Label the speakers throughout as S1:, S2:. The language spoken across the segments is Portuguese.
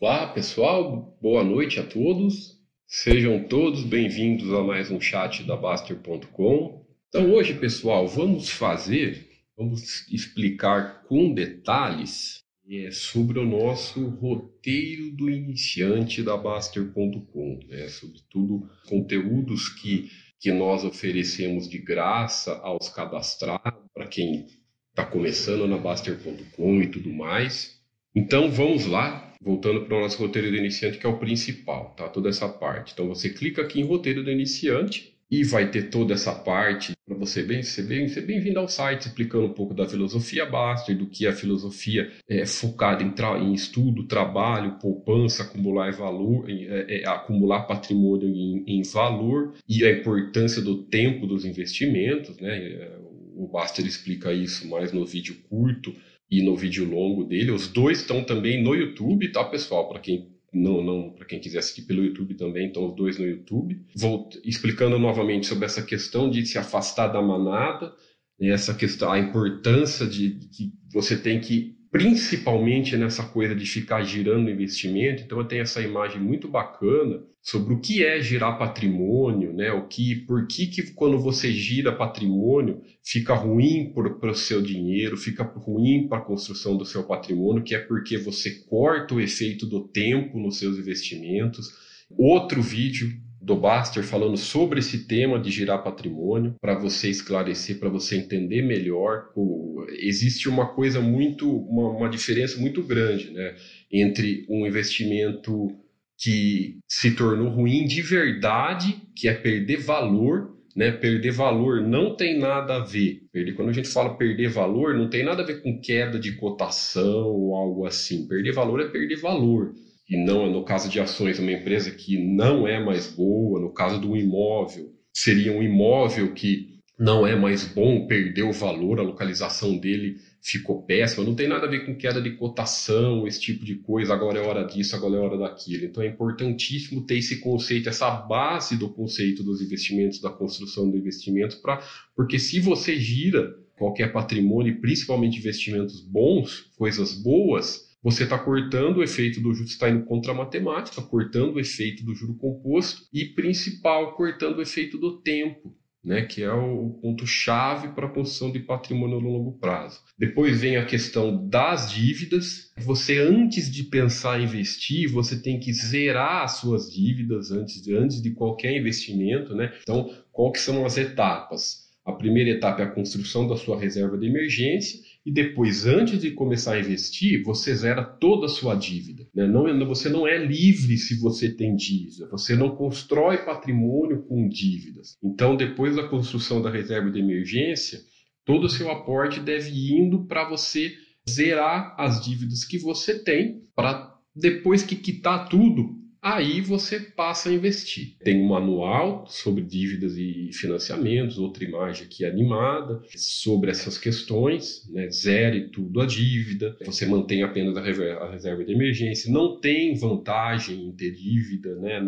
S1: Olá, pessoal. Boa noite a todos. Sejam todos bem-vindos a mais um chat da Baster.com. Então, hoje, pessoal, vamos fazer, vamos explicar com detalhes é, sobre o nosso roteiro do iniciante da Baster.com, né? sobretudo conteúdos que, que nós oferecemos de graça aos cadastrados, para quem está começando na Baster.com e tudo mais. Então, vamos lá, voltando para o nosso roteiro do iniciante, que é o principal, tá? Toda essa parte. Então você clica aqui em roteiro do iniciante e vai ter toda essa parte para você bem ser bem ser bem-vindo ao site explicando um pouco da filosofia Baster, do que a filosofia é focada em, em estudo, trabalho, poupança, acumular valor, é, é, acumular patrimônio em, em, valor e a importância do tempo dos investimentos, né? É, o Baster explica isso mais no vídeo curto e no vídeo longo dele. Os dois estão também no YouTube, tá, pessoal? Para quem não, não para quem quiser assistir pelo YouTube também, estão os dois no YouTube. Vou explicando novamente sobre essa questão de se afastar da manada, né, essa questão, a importância de que você tem que principalmente nessa coisa de ficar girando investimento. Então eu tenho essa imagem muito bacana sobre o que é girar patrimônio, né? O que, por que, que quando você gira patrimônio fica ruim para o seu dinheiro, fica ruim para a construção do seu patrimônio, que é porque você corta o efeito do tempo nos seus investimentos. Outro vídeo do Baster falando sobre esse tema de girar patrimônio, para você esclarecer, para você entender melhor. O, existe uma coisa muito, uma, uma diferença muito grande né, entre um investimento que se tornou ruim de verdade, que é perder valor, né? Perder valor não tem nada a ver. Perder, quando a gente fala perder valor, não tem nada a ver com queda de cotação ou algo assim. Perder valor é perder valor e não no caso de ações uma empresa que não é mais boa, no caso do imóvel, seria um imóvel que não é mais bom, perdeu o valor, a localização dele ficou péssima, não tem nada a ver com queda de cotação, esse tipo de coisa, agora é hora disso, agora é hora daquilo. Então é importantíssimo ter esse conceito, essa base do conceito dos investimentos, da construção do investimento, pra, porque se você gira qualquer patrimônio, principalmente investimentos bons, coisas boas, você está cortando o efeito do juro, está indo contra a matemática, cortando o efeito do juro composto e, principal, cortando o efeito do tempo. Né, que é o ponto-chave para a construção de patrimônio no longo prazo. Depois vem a questão das dívidas. Você, antes de pensar em investir, você tem que zerar as suas dívidas antes de, antes de qualquer investimento. Né? Então, que são as etapas? A primeira etapa é a construção da sua reserva de emergência e depois, antes de começar a investir, você zera toda a sua dívida. Né? Não, é, você não é livre se você tem dívida, você não constrói patrimônio com dívidas. Então, depois da construção da reserva de emergência, todo o seu aporte deve ir indo para você zerar as dívidas que você tem, para depois que quitar tudo, aí você passa a investir. Tem um manual sobre dívidas e financiamentos, outra imagem aqui animada sobre essas questões, né? zere tudo a dívida, você mantém apenas a reserva de emergência, não tem vantagem em ter dívida, né?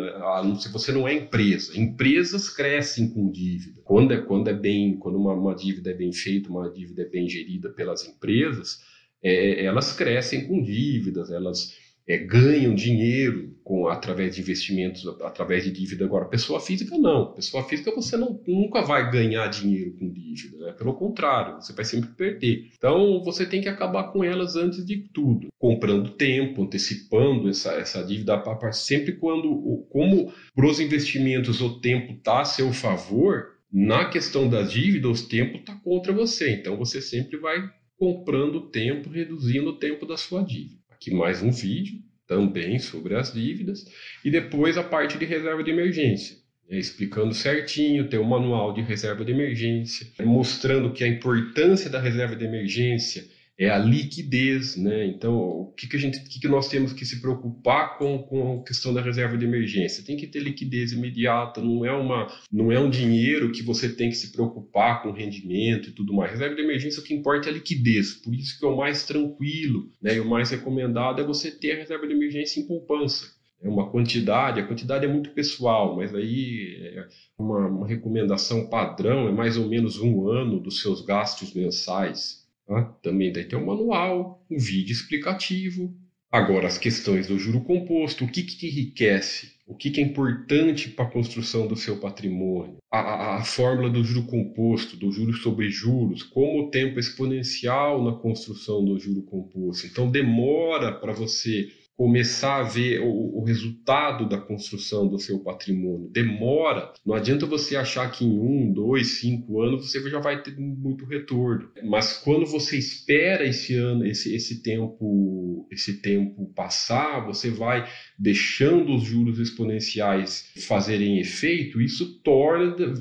S1: se você não é empresa. Empresas crescem com dívida. Quando é, quando é bem, quando uma, uma dívida é bem feita, uma dívida é bem gerida pelas empresas, é, elas crescem com dívidas, elas é, ganham dinheiro com através de investimentos, através de dívida. Agora, pessoa física não. Pessoa física você não, nunca vai ganhar dinheiro com dívida. Né? Pelo contrário, você vai sempre perder. Então, você tem que acabar com elas antes de tudo, comprando tempo, antecipando essa, essa dívida sempre quando, como para os investimentos o tempo está a seu favor. Na questão da dívida, o tempo está contra você. Então, você sempre vai comprando tempo, reduzindo o tempo da sua dívida aqui mais um vídeo também sobre as dívidas e depois a parte de reserva de emergência, né, explicando certinho, tem o um manual de reserva de emergência, mostrando que a importância da reserva de emergência é a liquidez, né? Então, o que, que a gente, o que, que nós temos que se preocupar com, com a questão da reserva de emergência? Tem que ter liquidez imediata, não é uma, não é um dinheiro que você tem que se preocupar com rendimento e tudo mais. Reserva de emergência o que importa é a liquidez, por isso que é o mais tranquilo, né? E o mais recomendado é você ter a reserva de emergência em poupança. É uma quantidade, a quantidade é muito pessoal, mas aí é uma, uma recomendação padrão é mais ou menos um ano dos seus gastos mensais Tá? Também daí tem um manual, um vídeo explicativo, Agora, as questões do juro composto, o que, que enriquece? O que, que é importante para a construção do seu patrimônio? A, a, a, fórmula do juro composto, do juros sobre juros, como o tempo exponencial na construção do juro composto. Então, demora para você começar a ver o, o, resultado da construção do seu patrimônio. Demora. Não adianta você achar que em um, dois, cinco anos você já vai ter muito retorno. Mas quando você espera esse ano, esse, esse tempo, esse tempo passar, você vai deixando os juros exponenciais fazerem efeito. Isso torna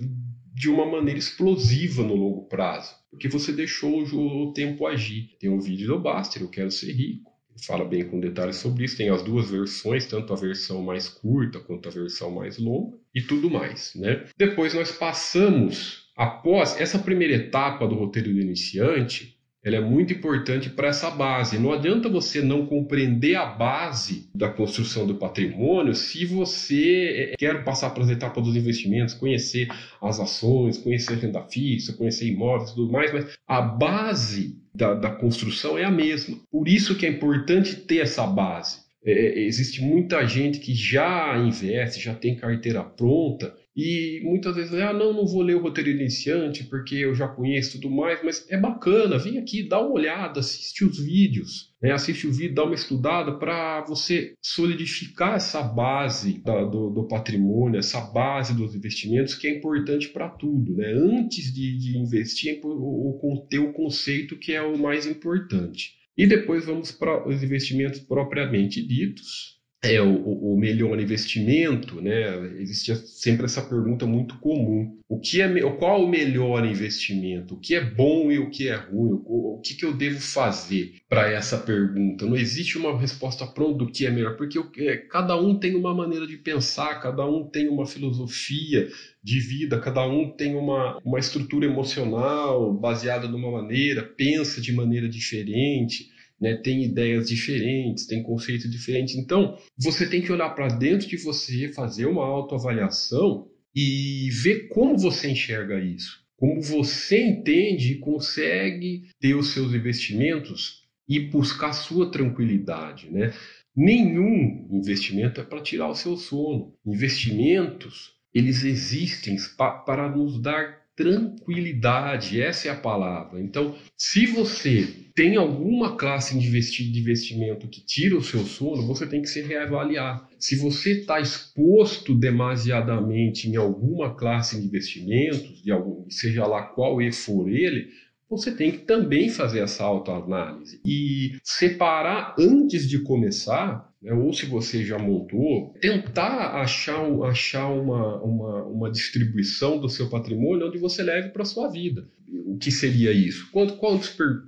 S1: de uma maneira explosiva no longo prazo, porque você deixou o, tempo agir. Tem um vídeo do Baster, eu quero ser rico fala bem com detalhes sobre isso. Tem as duas versões, tanto a versão mais curta quanto a versão mais longa e tudo mais, né? Depois nós passamos após essa primeira etapa do roteiro do iniciante, ela é muito importante para essa base. Não adianta você não compreender a base da construção do patrimônio se você é, quer passar pelas etapas dos investimentos, conhecer as ações, conhecer renda fixa, conhecer imóveis e tudo mais, mas a base da, da construção é a mesma. Por isso que é importante ter essa base. É, é, existe muita gente que já investe, já tem carteira pronta e muitas vezes, ah, não, não vou ler o roteiro iniciante porque eu já conheço tudo mais, mas é bacana, vem aqui, dá uma olhada, assiste os vídeos, né? assiste o vídeo, dá uma estudada para você solidificar essa base da, do, do, patrimônio, essa base dos investimentos que é importante para tudo. Né? Antes de, de investir, o, o, ter o conceito que é o mais importante. E depois vamos para os investimentos propriamente ditos, é o, o, melhor investimento, né? Existia sempre essa pergunta muito comum: o que é qual o melhor investimento? O que é bom e o que é ruim? O, o que, que eu devo fazer para essa pergunta? Não existe uma resposta pronta do que é melhor, porque é, cada um tem uma maneira de pensar, cada um tem uma filosofia de vida, cada um tem uma, uma estrutura emocional baseada numa maneira, pensa de maneira diferente né, tem ideias diferentes, tem conceitos diferentes. Então, você tem que olhar para dentro de você, fazer uma autoavaliação e ver como você enxerga isso. Como você entende e consegue ter os seus investimentos e buscar sua tranquilidade, né? Nenhum investimento é para tirar o seu sono. Investimentos, eles existem para nos dar tranquilidade, essa é a palavra. Então, se você tem alguma classe de investimento que tira o seu sono, você tem que se reavaliar. Se você está exposto demasiadamente em alguma classe de investimentos, de algum, seja lá qual for ele, você tem que também fazer essa autoanálise e separar antes de começar ou se você já montou, tentar achar, achar uma, uma, uma distribuição do seu patrimônio onde você leve para a sua vida o que seria isso? Quanto, qual,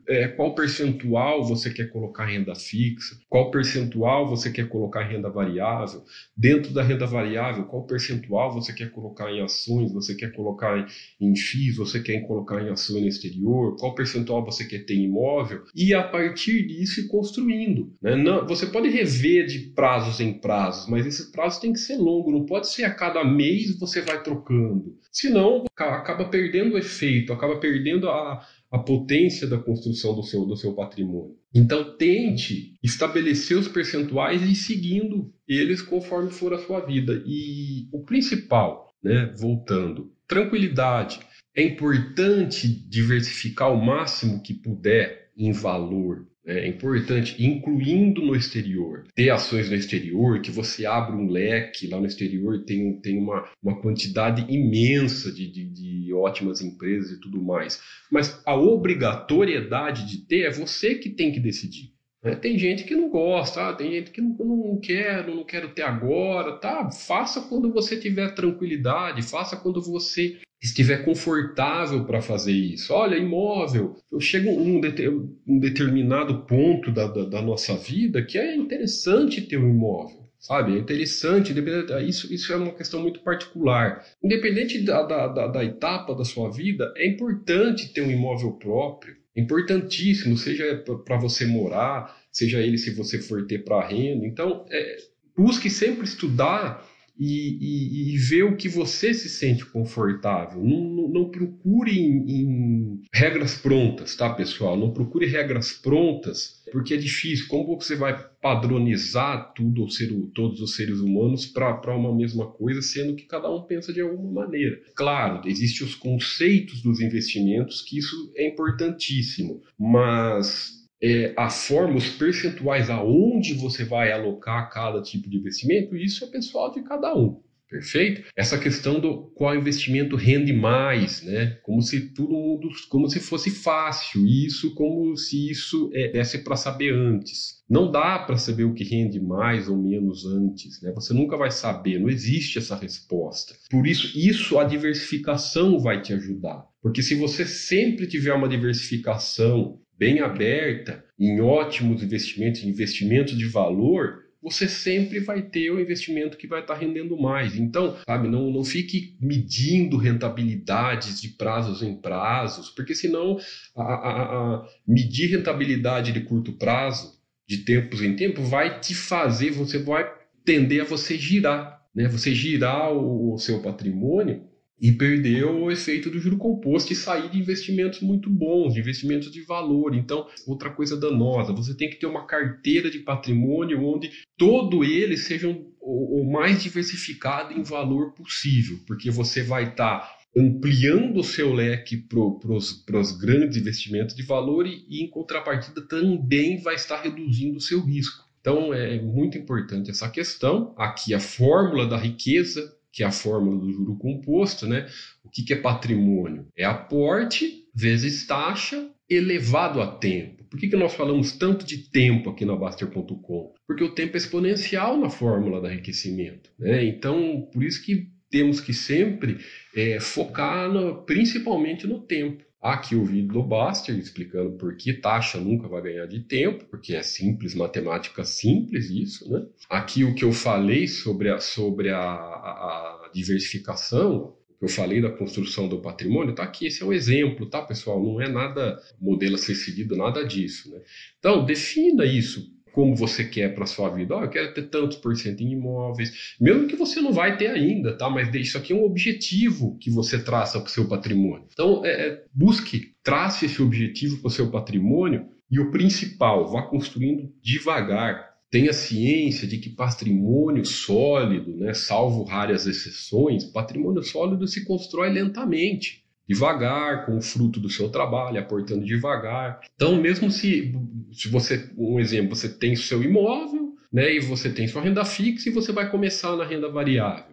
S1: é, qual percentual você quer colocar renda fixa? Qual percentual você quer colocar renda variável? Dentro da renda variável, qual percentual você quer colocar em ações? Você quer colocar em, FIIs? Você quer colocar em ações no exterior? Qual percentual você quer ter em imóvel? E a partir disso construindo. Né? Não, você pode rever de prazos em prazos, mas esse prazo tem que ser longo, não pode ser a cada mês você vai trocando. Senão acaba perdendo o efeito, acaba perdendo a, a potência da construção do seu, do seu patrimônio. Então tente estabelecer os percentuais e ir seguindo eles conforme for a sua vida. E o principal, né, voltando, tranquilidade. É importante diversificar o máximo que puder em valor. É importante, incluindo no exterior, ter ações no exterior, que você abre um leque lá no exterior, tem, tem uma, uma quantidade imensa de, de, de ótimas empresas e tudo mais. Mas a obrigatoriedade de ter é você que tem que decidir. Né? Tem gente que não gosta, ah, tem gente que não, não quero, não quero ter agora, tá? Faça quando você tiver tranquilidade, faça quando você estiver confortável para fazer isso. Olha, imóvel, eu chego um, um determinado ponto da, da, da, nossa vida que é interessante ter um imóvel, sabe? É interessante, isso, isso é uma questão muito particular. Independente da, da, da etapa da sua vida, é importante ter um imóvel próprio, é importantíssimo, seja para você morar, seja ele se você for ter para renda. Então, é, busque sempre estudar e, e, e, ver o que você se sente confortável. Não, não, não procure em, em, regras prontas, tá, pessoal? Não procure regras prontas porque é difícil. Como você vai padronizar tudo, ser, todos os seres humanos para uma mesma coisa, sendo que cada um pensa de alguma maneira? Claro, existem os conceitos dos investimentos, que isso é importantíssimo, mas é, a forma, os percentuais aonde você vai alocar cada tipo de investimento, isso é pessoal de cada um. Perfeito? Essa questão do qual investimento rende mais, né? Como se todo mundo, como se fosse fácil, isso como se isso é, desse para saber antes. Não dá para saber o que rende mais ou menos antes, né? Você nunca vai saber, não existe essa resposta. Por isso, isso a diversificação vai te ajudar. Porque se você sempre tiver uma diversificação bem aberta em ótimos investimentos, investimentos de valor, você sempre vai ter o investimento que vai estar rendendo mais. Então, sabe, não, não fique medindo rentabilidades de prazos em prazos, porque senão a, a, a medir rentabilidade de curto prazo, de tempos em tempo, vai te fazer, você vai tender a você girar, né? Você girar o, o seu patrimônio e perder o efeito do juro composto e sair de investimentos muito bons, de investimentos de valor. Então, outra coisa danosa, você tem que ter uma carteira de patrimônio onde todo ele seja o, mais diversificado em valor possível, porque você vai estar tá ampliando o seu leque para os grandes investimentos de valor e, e, em contrapartida, também vai estar reduzindo o seu risco. Então, é muito importante essa questão. Aqui, a fórmula da riqueza que é a fórmula do juro composto, né? O que, que é patrimônio? É aporte vezes taxa elevado a tempo. Por que, que nós falamos tanto de tempo aqui na Baster.com? Porque o tempo é exponencial na fórmula do enriquecimento. Né? Então, por isso que temos que sempre é, focar no, principalmente no tempo. Aqui o vídeo do Baster explicando por que taxa nunca vai ganhar de tempo, porque é simples, matemática simples isso, né? Aqui o que eu falei sobre a, sobre a, a, diversificação, eu falei da construção do patrimônio, tá aqui, esse é um exemplo, tá, pessoal? Não é nada modelo a ser seguido, nada disso, né? Então, defina isso como você quer para sua vida. Oh, eu quero ter tantos por cento em imóveis, mesmo que você não vai ter ainda, tá? Mas isso aqui é um objetivo que você traça para o seu patrimônio. Então, é, é, busque, trace esse objetivo para o seu patrimônio e o principal, vá construindo devagar. Tenha ciência de que patrimônio sólido, né, salvo raras exceções, patrimônio sólido se constrói lentamente devagar, com o fruto do seu trabalho, aportando devagar. Então, mesmo se, se você, um exemplo, você tem o seu imóvel, né, e você tem sua renda fixa e você vai começar na renda variável.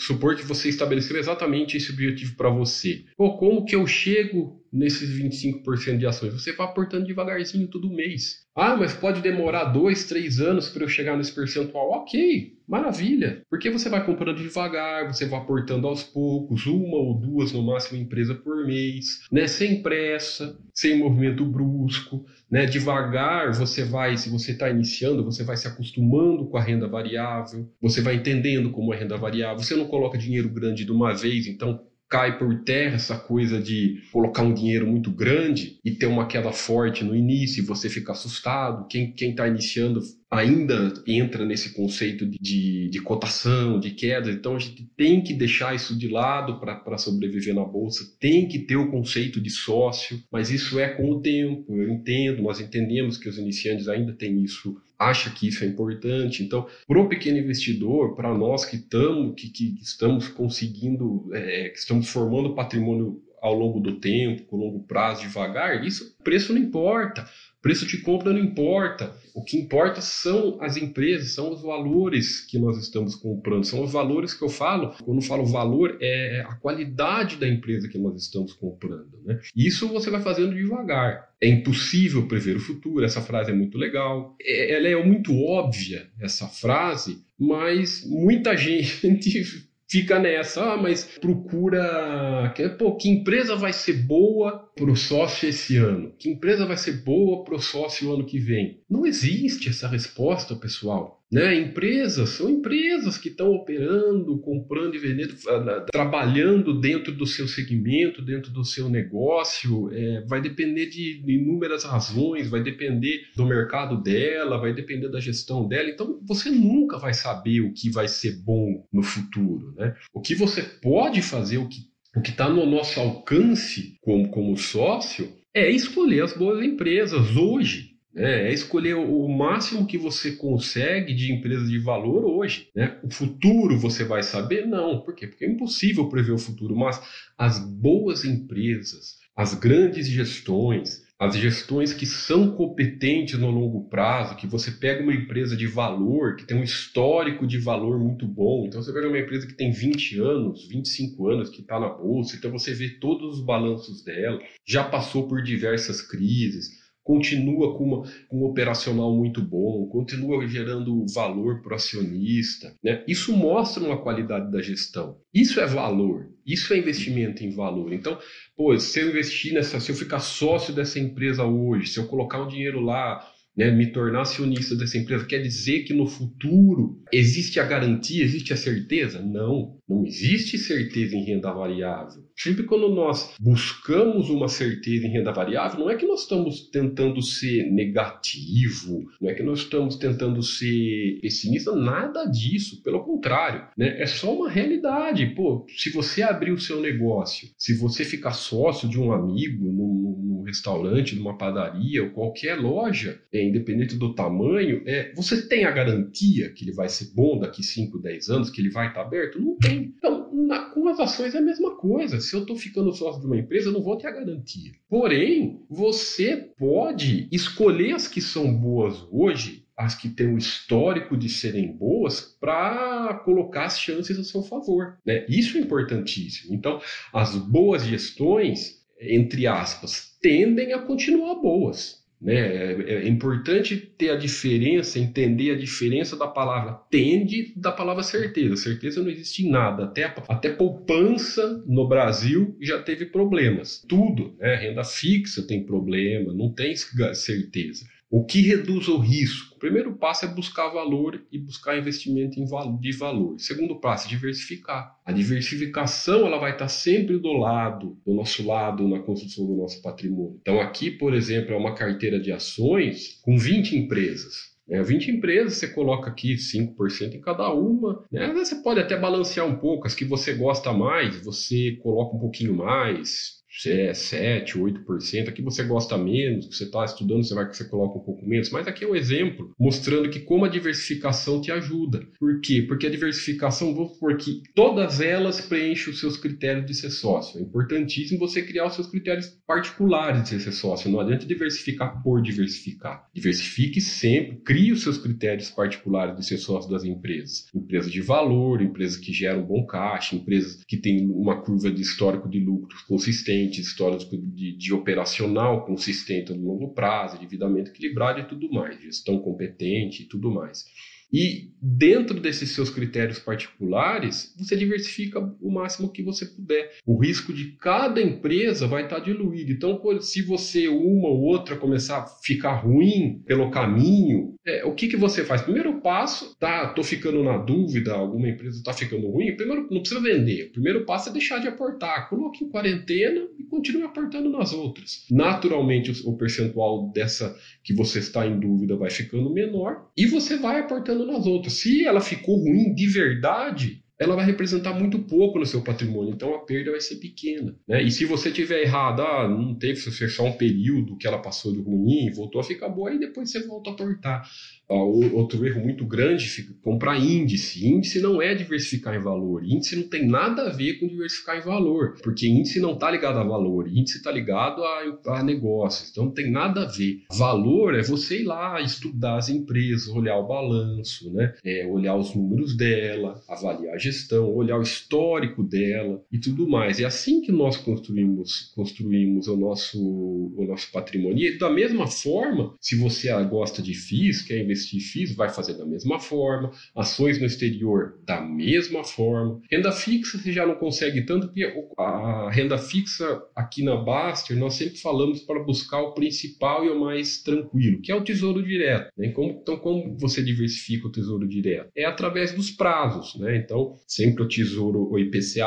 S1: Supor que você estabeleceu exatamente esse objetivo para você. Pô, como que eu chego nesses 25% de ações? Você vai aportando devagarzinho todo mês. Ah, mas pode demorar dois, três anos para eu chegar nesse percentual. Ok, maravilha. Porque você vai comprando devagar, você vai aportando aos poucos, uma ou duas no máximo empresa por mês, né? Sem pressa, sem movimento brusco, né? Devagar você vai, se você está iniciando, você vai se acostumando com a renda variável, você vai entendendo como é renda variável. Você não coloca dinheiro grande de uma vez, então cai por terra essa coisa de colocar um dinheiro muito grande e ter uma queda forte no início e você fica assustado. Quem está iniciando ainda entra nesse conceito de, de, de, cotação, de queda. Então a gente tem que deixar isso de lado para sobreviver na bolsa, tem que ter o conceito de sócio, mas isso é com o tempo. Eu entendo, nós entendemos que os iniciantes ainda têm isso acha que isso é importante. Então, para o pequeno investidor, para nós que, tamo, que, que estamos conseguindo, é, que estamos formando patrimônio ao longo do tempo, com longo prazo, devagar, isso preço não importa. Preço de compra não importa. O que importa são as empresas, são os valores que nós estamos comprando, são os valores que eu falo. Quando eu falo valor, é a qualidade da empresa que nós estamos comprando. Né? Isso você vai fazendo devagar. É impossível prever o futuro. Essa frase é muito legal. É, ela é muito óbvia, essa frase, mas muita gente fica nessa, ah, mas procura. Pô, que empresa vai ser boa para o sócio esse ano? Que empresa vai ser boa para o sócio o ano que vem? Não existe essa resposta, pessoal. Né? Empresas são empresas que estão operando, comprando e vendendo, ah, trabalhando dentro do seu segmento, dentro do seu negócio. É, vai depender de inúmeras razões, vai depender do mercado dela, vai depender da gestão dela. Então você nunca vai saber o que vai ser bom no futuro. Né? O que você pode fazer, o que o que está no nosso alcance como, como sócio é escolher as boas empresas hoje? É escolher o máximo que você consegue de empresas de valor hoje. Né? O futuro você vai saber? Não. Por quê? Porque é impossível prever o futuro, mas as boas empresas, as grandes gestões, as gestões que são competentes no longo prazo, que você pega uma empresa de valor, que tem um histórico de valor muito bom. Então, você pega uma empresa que tem 20 anos, 25 anos, que está na bolsa, então você vê todos os balanços dela, já passou por diversas crises continua com, uma, com um operacional muito bom, continua gerando valor para o acionista. Né? Isso mostra uma qualidade da gestão. Isso é valor, isso é investimento em valor. Então, pô, se eu investir nessa, se eu ficar sócio dessa empresa hoje, se eu colocar um dinheiro lá né, me tornar acionista dessa empresa, quer dizer que no futuro existe a garantia, existe a certeza? Não, não existe certeza em renda variável. Sempre quando nós buscamos uma certeza em renda variável, não é que nós estamos tentando ser negativo, não é que nós estamos tentando ser pessimista, nada disso. Pelo contrário, né? é só uma realidade. Pô, se você abrir o seu negócio, se você ficar sócio de um amigo num, num restaurante, numa padaria ou qualquer loja, é, independente do tamanho, é, você tem a garantia que ele vai ser bom daqui 5, 10 anos, que ele vai estar aberto? Não tem. Então, na, com as ações é a mesma coisa. Se eu estou ficando sócio de uma empresa, eu não vou ter a garantia. Porém, você pode escolher as que são boas hoje, as que têm o histórico de serem boas, para colocar as chances a seu favor. Né? Isso é importantíssimo. Então, as boas gestões, entre aspas, tendem a continuar boas. Né? É, é importante ter a diferença, entender a diferença da palavra tende da palavra certeza. Certeza não existe em nada. Até, até poupança no Brasil já teve problemas. Tudo, né? renda fixa tem problema, não tem certeza. O que reduz o risco? O primeiro passo é buscar valor e buscar investimento de valor. O segundo passo é diversificar. A diversificação ela vai estar sempre do lado, do nosso lado na construção do nosso patrimônio. Então aqui, por exemplo, é uma carteira de ações com 20 empresas. É, 20 empresas, você coloca aqui 5% em cada uma. Né? Você pode até balancear um pouco. As que você gosta mais, você coloca um pouquinho mais é 7, 8%, aqui você gosta menos, que você está estudando, você vai que você coloca um pouco menos, mas aqui é um exemplo mostrando que como a diversificação te ajuda. Por quê? Porque a diversificação, vou supor que todas elas preenchem os seus critérios de ser sócio. É importantíssimo você criar os seus critérios particulares de ser sócio. Não adianta diversificar por diversificar. Diversifique sempre, crie os seus critérios particulares de ser sócio das empresas. Empresas de valor, empresas que geram bom caixa, empresas que têm uma curva de histórico de lucros consistente histórias de, de operacional consistente no longo prazo, endividamento equilibrado e tudo mais, gestão competente e tudo mais. E dentro desses seus critérios particulares, você diversifica o máximo que você puder. O risco de cada empresa vai estar diluído. Então, se você uma ou outra começar a ficar ruim pelo caminho, é, o que, que você faz? Primeiro passo, tá? Tô ficando na dúvida, alguma empresa está ficando ruim. Primeiro, não precisa vender. O primeiro passo é deixar de aportar. Coloque em quarentena e continue aportando nas outras. Naturalmente, o percentual dessa que você está em dúvida vai ficando menor e você vai aportando nas outras. Se ela ficou ruim de verdade, ela vai representar muito pouco no seu patrimônio, então a perda vai ser pequena. Né? E se você tiver errado, ah, não teve só um período que ela passou de ruim, voltou a ficar boa, aí depois você volta a aportar. Outro erro muito grande comprar índice. Índice não é diversificar em valor. Índice não tem nada a ver com diversificar em valor, porque índice não está ligado a valor, índice está ligado a, a, negócios. Então não tem nada a ver. Valor é você ir lá estudar as empresas, olhar o balanço, né? É, olhar os números dela, avaliar a gestão, olhar o histórico dela e tudo mais. É assim que nós construímos, construímos o nosso, o nosso patrimônio. E da mesma forma, se você gosta de FIIs, quer investir FIIs vai fazer da mesma forma, ações no exterior da mesma forma. Renda fixa você já não consegue tanto, porque a renda fixa aqui na Baster nós sempre falamos para buscar o principal e o mais tranquilo, que é o tesouro direto. Né? Como, então, como você diversifica o tesouro direto? É através dos prazos. Né? Então, sempre o tesouro, o IPCA,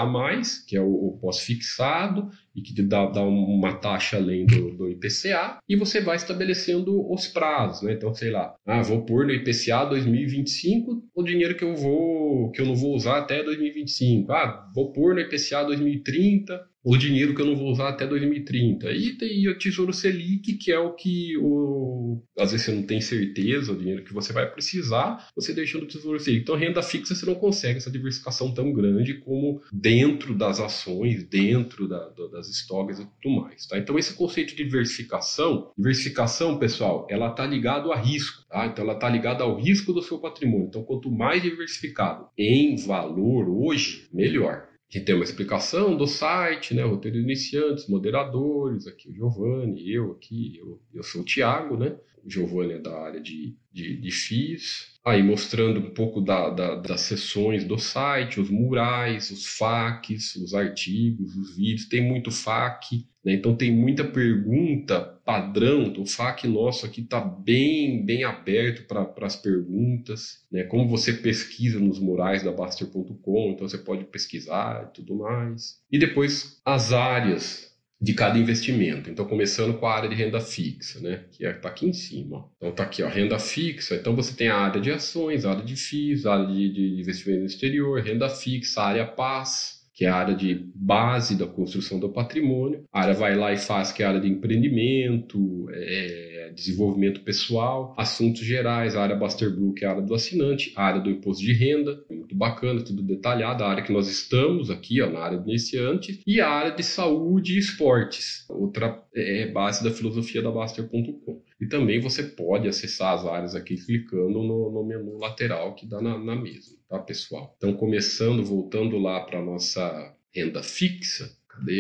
S1: que é o pós-fixado, e que dá, dá uma taxa além do, do, IPCA, e você vai estabelecendo os prazos, né? Então, sei lá, ah, vou pôr no IPCA 2025 o dinheiro que eu vou que eu não vou usar até 2025. Ah, vou pôr no IPCA 2030 o dinheiro que eu não vou usar até 2030. E tem o Tesouro Selic, que é o que o, às vezes você não tem certeza o dinheiro que você vai precisar, você deixa no Tesouro Selic. Então, renda fixa você não consegue essa diversificação tão grande como dentro das ações, dentro da, das estoques e tudo mais. Tá? Então, esse conceito de diversificação, diversificação, pessoal, ela está ligado a risco. Tá? Então, ela está ligada ao risco do seu patrimônio. Então, quanto mais diversificado em valor hoje, melhor. Que tem uma explicação do site, né? Roteiro iniciantes, moderadores, aqui o Giovanni, eu aqui, eu, eu sou o Thiago, né? O Giovanni é da área de, de, de FIIs. Aí mostrando um pouco da, da, das sessões do site, os murais, os FAQs, os artigos, os vídeos. Tem muito FAQ, né? Então tem muita pergunta padrão. O FAQ nosso aqui está bem, bem aberto para as perguntas. Né? Como você pesquisa nos murais da Baster.com, então você pode pesquisar e tudo mais. E depois as áreas de cada investimento. Então, começando com a área de renda fixa, né? Que está é, aqui em cima. Então, está aqui, ó, renda fixa. Então, você tem a área de ações, a área de FIIs, a área de, de investimento no exterior, renda fixa, área PAS, que é a área de base da construção do patrimônio. A área vai lá e faz, que é a área de empreendimento, é, desenvolvimento pessoal, assuntos gerais, a área Buster Blue, que é a área do assinante, a área do imposto de renda, muito bacana, tudo detalhado, a área que nós estamos aqui, ó, na área do iniciante, e a área de saúde e esportes, outra é, base da filosofia da Baster.com. E também você pode acessar as áreas aqui clicando no, no menu lateral que dá na, na mesma, tá, pessoal? Então, começando, voltando lá para a nossa renda fixa?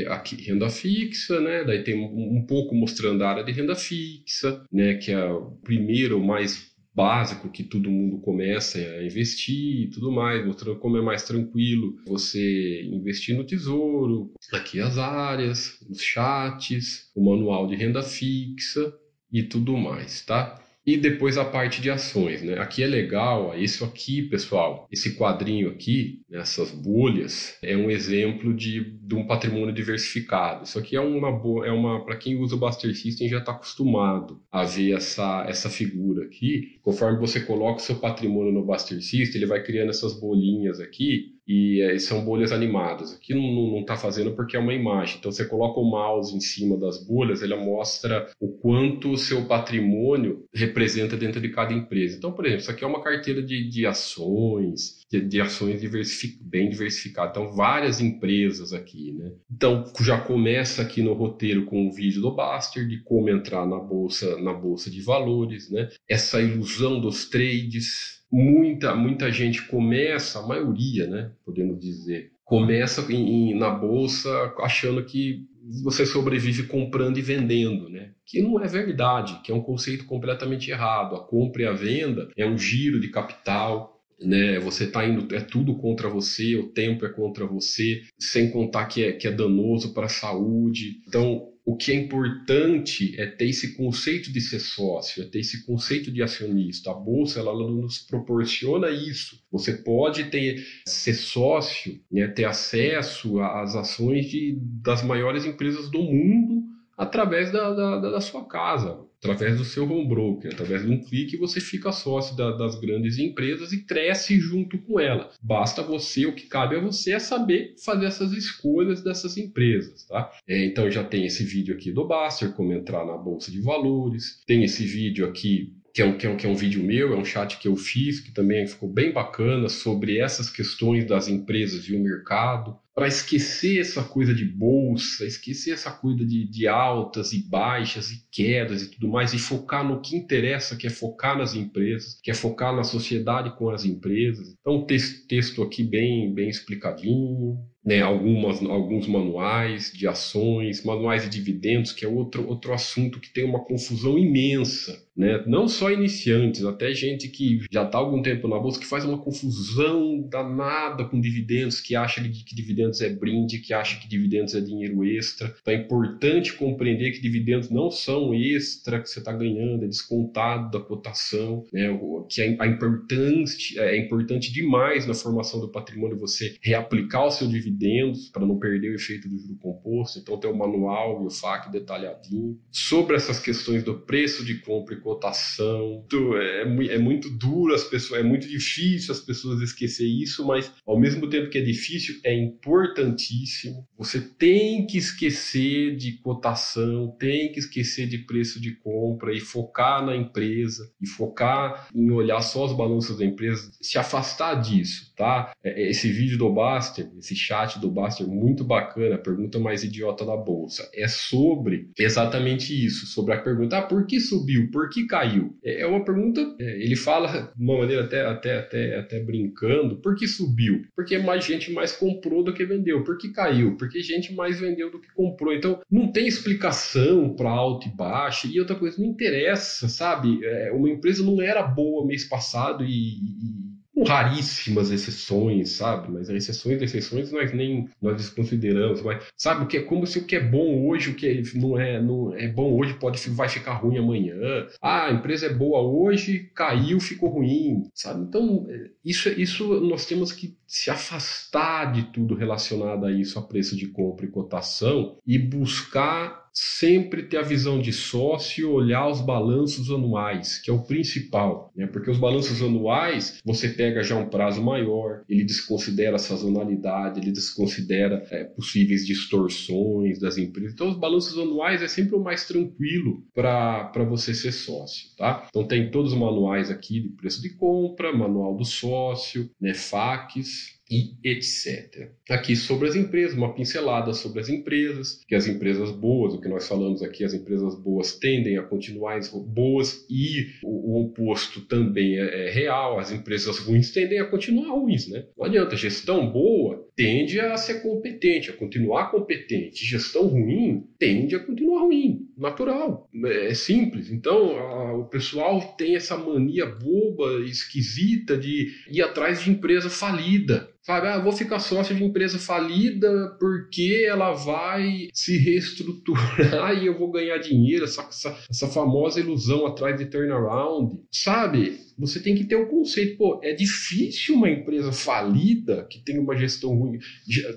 S1: Aqui, renda fixa, né? Daí tem um, um pouco mostrando a área de renda fixa, né? Que é o primeiro, mais básico que todo mundo começa a investir e tudo mais, mostrando como é mais tranquilo você investir no tesouro. Aqui as áreas, os chats, o manual de renda fixa, e tudo mais, tá? E depois a parte de ações, né? Aqui é legal, isso aqui, pessoal, esse quadrinho aqui, essas bolhas, é um exemplo de, de um patrimônio diversificado. Isso aqui é uma boa, é uma para quem usa o Buster System já está acostumado a ver essa, essa figura aqui. Conforme você coloca o seu patrimônio no Buster System, ele vai criando essas bolinhas aqui e é, são bolhas animadas. Aqui não está fazendo porque é uma imagem. Então você coloca o mouse em cima das bolhas, ela mostra o quanto o seu patrimônio representa dentro de cada empresa. Então, por exemplo, isso aqui é uma carteira de, de ações, de, de ações diversific, bem diversificadas. Então, várias empresas aqui, né? Então, já começa aqui no roteiro com o vídeo do Baster de como entrar na bolsa, na bolsa de valores, né? Essa ilusão dos trades, muita, muita gente começa, a maioria, né, podemos dizer, começa em, em, na bolsa achando que você sobrevive comprando e vendendo, né? Que não é verdade, que é um conceito completamente errado. A compra e a venda é um giro de capital, né? Você está indo, é tudo contra você, o tempo é contra você, sem contar que é, que é danoso para a saúde. Então, o que é importante é ter esse conceito de ser sócio, é ter esse conceito de acionista. A bolsa ela nos proporciona isso. Você pode ter ser sócio, né, ter acesso às ações de, das maiores empresas do mundo através da, da, da sua casa através do seu home broker, através de um clique você fica sócio da, das grandes empresas e cresce junto com ela. Basta você, o que cabe a você é saber fazer essas escolhas dessas empresas, tá? É, então já tem esse vídeo aqui do Baster, como entrar na bolsa de valores, tem esse vídeo aqui que é, um, que, é um, que é um vídeo meu, é um chat que eu fiz, que também ficou bem bacana sobre essas questões das empresas e o mercado para esquecer essa coisa de bolsa, esquecer essa coisa de, de, altas e baixas e quedas e tudo mais, e focar no que interessa, que é focar nas empresas, que é focar na sociedade com as empresas. Então, texto, texto aqui bem, bem explicadinho, né, algumas, alguns manuais de ações, manuais de dividendos, que é outro, outro assunto que tem uma confusão imensa. Né? Não só iniciantes, até gente que já está há algum tempo na bolsa, que faz uma confusão danada com dividendos, que acha que, dividendos é brinde, que acha que dividendos é dinheiro extra. Então é importante compreender que dividendos não são extra que você está ganhando, é descontado da cotação, né? que é, importante, é importante demais na formação do patrimônio você reaplicar o seu dividendo dividendos para não perder o efeito do juro composto. Então tem o manual e o FAQ detalhadinho sobre essas questões do preço de compra e cotação. É, é muito duro as pessoas, é muito difícil as pessoas esquecer isso, mas ao mesmo tempo que é difícil, é importantíssimo. Você tem que esquecer de cotação, tem que esquecer de preço de compra e focar na empresa e focar em olhar só os balanços da empresa, se afastar disso, tá? É, é, esse vídeo do Baster, esse chat do Baster, muito bacana, a pergunta mais idiota da bolsa, é sobre exatamente isso, sobre a pergunta, ah, por que subiu, por que caiu? É, é uma pergunta, ele fala de uma maneira até, até, até, até brincando, por que subiu? Porque mais gente mais comprou do que vendeu. Por que caiu? Porque gente mais vendeu do que comprou. Então, não tem explicação para alto e baixo. E outra coisa, não interessa, sabe? É, uma empresa não era boa mês passado e, e com raríssimas exceções, sabe? Mas as exceções exceções nós nem nós desconsideramos, mas sabe o que é como se o que é bom hoje, o que não é não é bom hoje pode vai ficar ruim amanhã. Ah, a empresa é boa hoje, caiu, ficou ruim, sabe? Então isso isso nós temos que se afastar de tudo relacionado a isso, a preço de compra e cotação e buscar sempre ter a visão de sócio olhar os balanços anuais, que é o principal, né? porque os balanços anuais você pega já um prazo maior, ele desconsidera a sazonalidade, ele desconsidera é, possíveis distorções das empresas. Então, os balanços anuais é sempre o mais tranquilo para você ser sócio. Tá? Então, tem todos os manuais aqui de preço de compra, manual do sócio, né, FAQs, e etc. Aqui sobre as empresas, uma pincelada sobre as empresas, que as empresas boas, o que nós falamos aqui, as empresas boas tendem a continuar boas e o, o oposto também é, é, real, as empresas ruins tendem a continuar ruins, né? Não adianta, gestão boa tende a ser competente, a continuar competente, gestão ruim tende a continuar ruim, natural, é simples. Então a, o pessoal tem essa mania boba, esquisita de ir atrás de empresa falida Sabe, ah, vou ficar sócio de empresa falida porque ela vai se reestruturar e eu vou ganhar dinheiro, essa, essa, essa famosa ilusão atrás de turnaround. Sabe, você tem que ter o um conceito, pô, é difícil uma empresa falida que tem uma gestão ruim,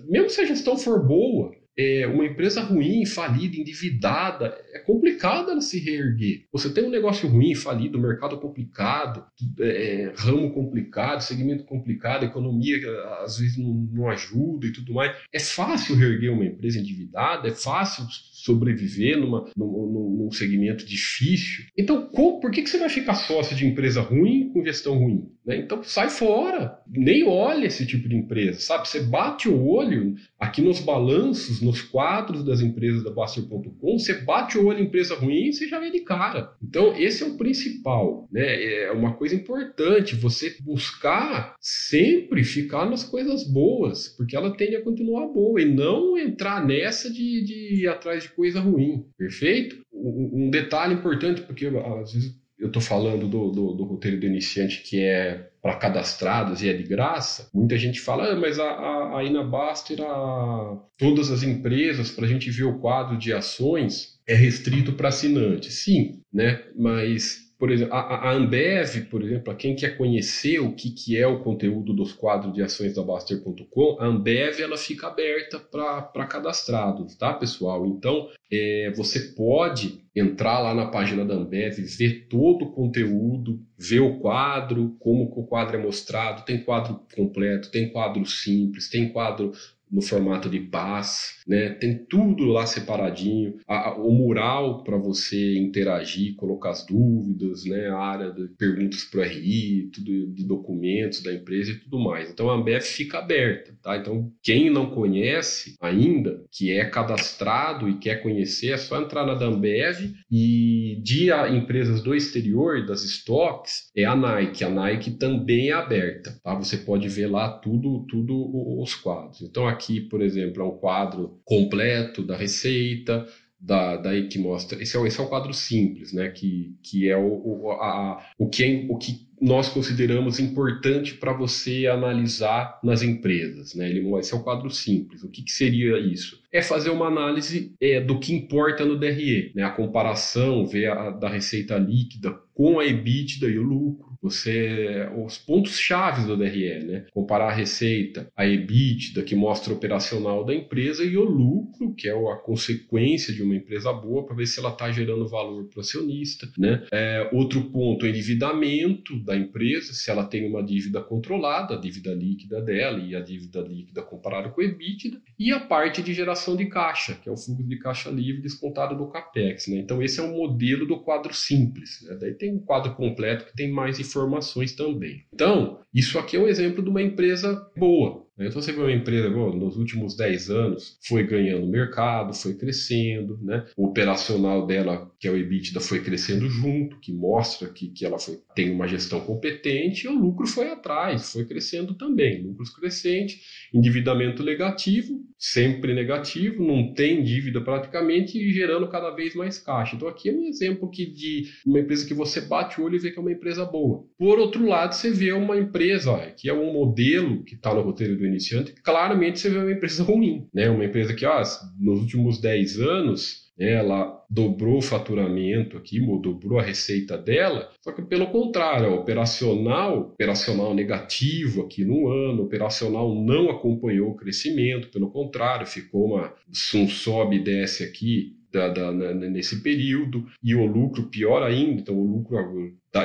S1: mesmo se a gestão for boa, é, uma empresa ruim, falida, endividada, é complicado ela se reerguer. Você tem um negócio ruim, falido, mercado complicado, é, ramo complicado, segmento complicado, economia às vezes não, não ajuda e tudo mais. É fácil reerguer uma empresa endividada, é fácil sobreviver numa, num, num segmento difícil. Então, por que, que você vai ficar sócio de empresa ruim com gestão ruim? Né? Então, sai fora. Nem olha esse tipo de empresa, sabe? Você bate o olho aqui nos balanços, nos quadros das empresas da Baster.com, você bate o olho em empresa ruim e você já vê de cara. Então, esse é o principal. Né? É uma coisa importante você buscar sempre ficar nas coisas boas, porque ela tende a continuar boa e não entrar nessa de, de ir atrás de coisa ruim, perfeito? Um detalhe importante, porque às vezes eu estou falando do, do, do, roteiro do iniciante que é para cadastrados e é de graça, muita gente fala, ah, mas a Inabaster, a, todas as empresas, para a gente ver o quadro de ações, é restrito para assinantes. Sim, né? mas por exemplo, a, a Ambev, por exemplo, para quem quer conhecer o que, que é o conteúdo dos quadros de ações da Baster.com, a Ambev ela fica aberta para cadastrados, tá, pessoal? Então, é, você pode entrar lá na página da Ambev, ver todo o conteúdo, ver o quadro, como o quadro é mostrado. Tem quadro completo, tem quadro simples, tem quadro no formato de paz, né? Tem tudo lá separadinho, a, a, o mural para você interagir, colocar as dúvidas, né? A área de perguntas para o RI, tudo de documentos da empresa e tudo mais. Então a Ambev fica aberta, tá? Então quem não conhece ainda, que é cadastrado e quer conhecer, é só entrar na da Ambev e de empresas do exterior, das estoques, é a Nike. A Nike também é aberta, tá? Você pode ver lá tudo, tudo os quadros. Então aqui aqui, por exemplo, é um quadro completo da receita, da, daí que mostra. Esse é, esse é o quadro simples, né? Que, que é o, o, a, o, que, é, o que nós consideramos importante para você analisar nas empresas. Né? Ele, esse é o quadro simples. O que, que seria isso? É fazer uma análise é, do que importa no DRE, né? a comparação, ver a, da receita líquida com a EBITDA e o lucro você os pontos chaves do DRE, né? Comparar a receita, a EBITDA que mostra o operacional da empresa e o lucro, que é a consequência de uma empresa boa, para ver se ela está gerando valor para o acionista, né? É, outro ponto, o endividamento da empresa, se ela tem uma dívida controlada, a dívida líquida dela e a dívida líquida comparada com a EBITDA, e a parte de geração de caixa, que é o fluxo de caixa livre descontado do capex, né? Então esse é um modelo do quadro simples, né? Daí tem um quadro completo que tem mais informações também. Então, isso aqui é um exemplo de uma empresa boa. Né? Então você vê uma empresa bom, nos últimos 10 anos foi ganhando mercado, foi crescendo, né? o operacional dela, que é o EBITDA, foi crescendo junto, que mostra que, que ela foi, tem uma gestão competente, e o lucro foi atrás, foi crescendo também. Lucros crescentes, endividamento negativo, sempre negativo, não tem dívida praticamente e gerando cada vez mais caixa. Então aqui é um exemplo que de uma empresa que você bate o olho e vê que é uma empresa boa. Por outro lado, você vê uma empresa ó, que é um modelo que está no roteiro do iniciante, claramente você vê uma empresa ruim, né? Uma empresa que, ó, nos últimos 10 anos, ela dobrou o faturamento aqui, dobrou a receita dela, só que pelo contrário, operacional, operacional negativo aqui no ano, operacional não acompanhou o crescimento, pelo contrário, ficou uma, um sobe e desce aqui da, da, nesse período, e o lucro pior ainda, então o lucro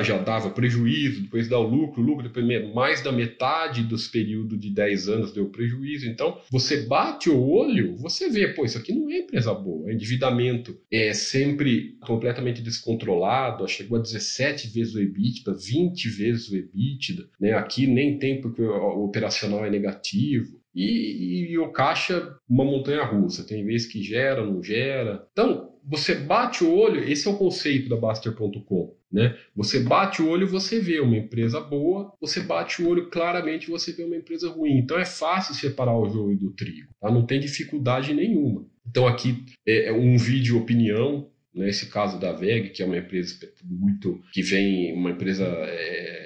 S1: já dava prejuízo, depois dá o lucro, o lucro depois mais da metade dos períodos de 10 anos deu prejuízo. Então, você bate o olho, você vê, pô, isso aqui não é empresa boa. Endividamento é sempre completamente descontrolado, chegou a 17 vezes o EBITDA, 20 vezes o EBITDA, né? Aqui nem tem porque o operacional é negativo. E, e, o caixa, uma montanha russa. Tem vezes que gera, não gera. Então, você bate o olho, esse é o conceito da Baster.com. Né? Você bate o olho, você vê uma empresa boa, você bate o olho claramente, você vê uma empresa ruim. Então é fácil separar o joio do trigo, tá? não tem dificuldade nenhuma. Então aqui é, é um vídeo opinião, nesse né? caso da VEG, que é uma empresa muito que vem, uma empresa é,